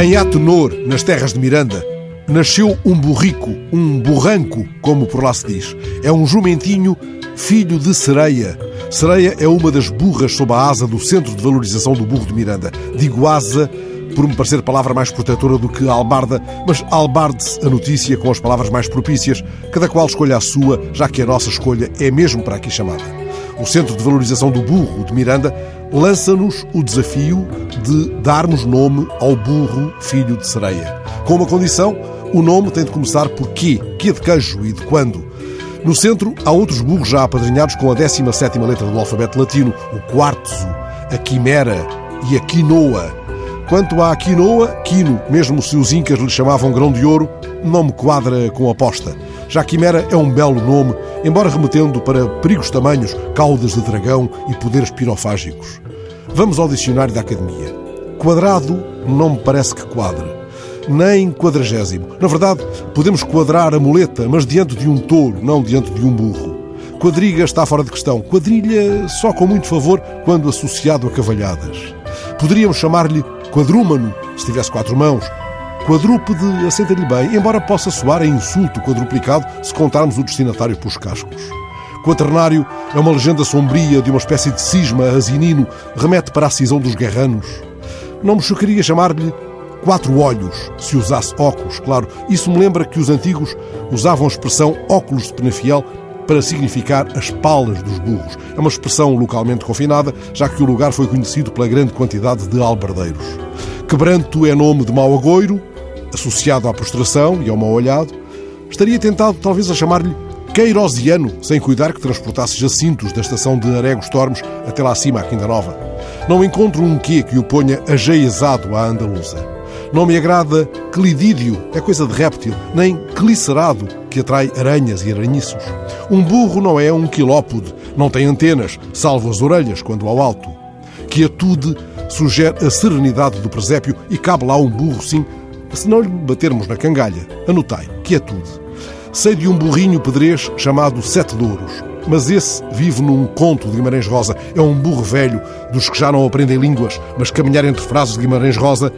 Em Atenor, nas terras de Miranda, nasceu um burrico, um burranco, como por lá se diz. É um jumentinho filho de sereia. Sereia é uma das burras sob a asa do Centro de Valorização do Burro de Miranda. Digo asa por me parecer palavra mais protetora do que albarda, mas albarde-se a notícia com as palavras mais propícias, cada qual escolha a sua, já que a nossa escolha é mesmo para aqui chamada. O Centro de Valorização do Burro de Miranda lança-nos o desafio de darmos nome ao burro filho de sereia. Com uma condição, o nome tem de começar por quê? Quê de queijo e de quando? No centro, há outros burros já apadrinhados com a 17ª letra do alfabeto latino, o quartzo, a quimera e a quinoa. Quanto à quinoa, quino, mesmo se os incas lhe chamavam grão de ouro, não me quadra com aposta. Já quimera é um belo nome, embora remetendo para perigos tamanhos, caudas de dragão e poderes pirofágicos. Vamos ao dicionário da Academia. Quadrado não me parece que quadre nem quadragésimo. Na verdade, podemos quadrar a muleta, mas diante de um touro, não diante de um burro. Quadriga está fora de questão. Quadrilha só com muito favor quando associado a cavalhadas. Poderíamos chamar-lhe quadrúmano, se tivesse quatro mãos. Quadrúpede assenta-lhe bem, embora possa soar a insulto quadruplicado se contarmos o destinatário pelos cascos. Quaternário é uma legenda sombria de uma espécie de cisma asinino, remete para a cisão dos guerranos. Não me chocaria chamar-lhe quatro olhos, se usasse óculos, claro. Isso me lembra que os antigos usavam a expressão óculos de penafiel para significar as palas dos burros. É uma expressão localmente confinada, já que o lugar foi conhecido pela grande quantidade de albardeiros. Quebranto é nome de mau agoiro, associado à prostração e ao mau olhado. Estaria tentado talvez a chamar-lhe Queirosiano, sem cuidar que transportasse jacintos da estação de Aregos Tormes até lá acima, à Quinta Nova. Não encontro um quê que o ponha ajeizado à andaluza. Não me agrada clidídio, é coisa de réptil, nem clicerado, que atrai aranhas e aranhiços. Um burro não é um quilópode, não tem antenas, salvo as orelhas quando ao alto. Quietude sugere a serenidade do presépio e cabe lá um burro, sim, se não lhe batermos na cangalha. Anotai, quietude. Sei de um burrinho pedrez chamado Sete Douros, mas esse vive num conto de Guimarães Rosa. É um burro velho, dos que já não aprendem línguas, mas caminhar entre frases de Guimarães Rosa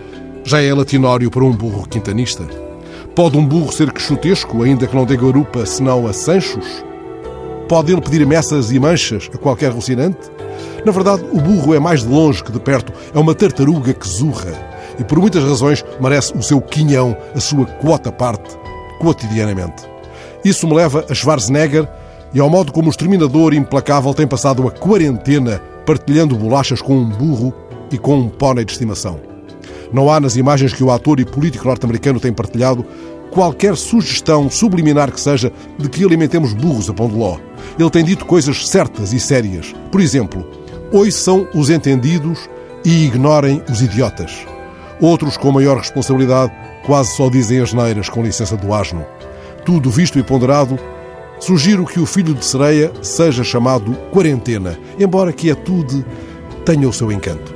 já é latinório para um burro quintanista? Pode um burro ser queixotesco, ainda que não dê garupa, senão a Sanchos? Pode ele pedir messas e manchas a qualquer rocinante? Na verdade, o burro é mais de longe que de perto. É uma tartaruga que zurra. E por muitas razões merece o seu quinhão, a sua quota parte, cotidianamente. Isso me leva a Schwarzenegger e ao modo como o exterminador implacável tem passado a quarentena partilhando bolachas com um burro e com um pônei de estimação. Não há nas imagens que o ator e político norte-americano tem partilhado qualquer sugestão subliminar que seja de que alimentemos burros a pão de ló. Ele tem dito coisas certas e sérias. Por exemplo, ouçam os entendidos e ignorem os idiotas. Outros, com maior responsabilidade, quase só dizem as neiras com licença do asno. Tudo visto e ponderado, sugiro que o filho de sereia seja chamado Quarentena, embora quietude tenha o seu encanto.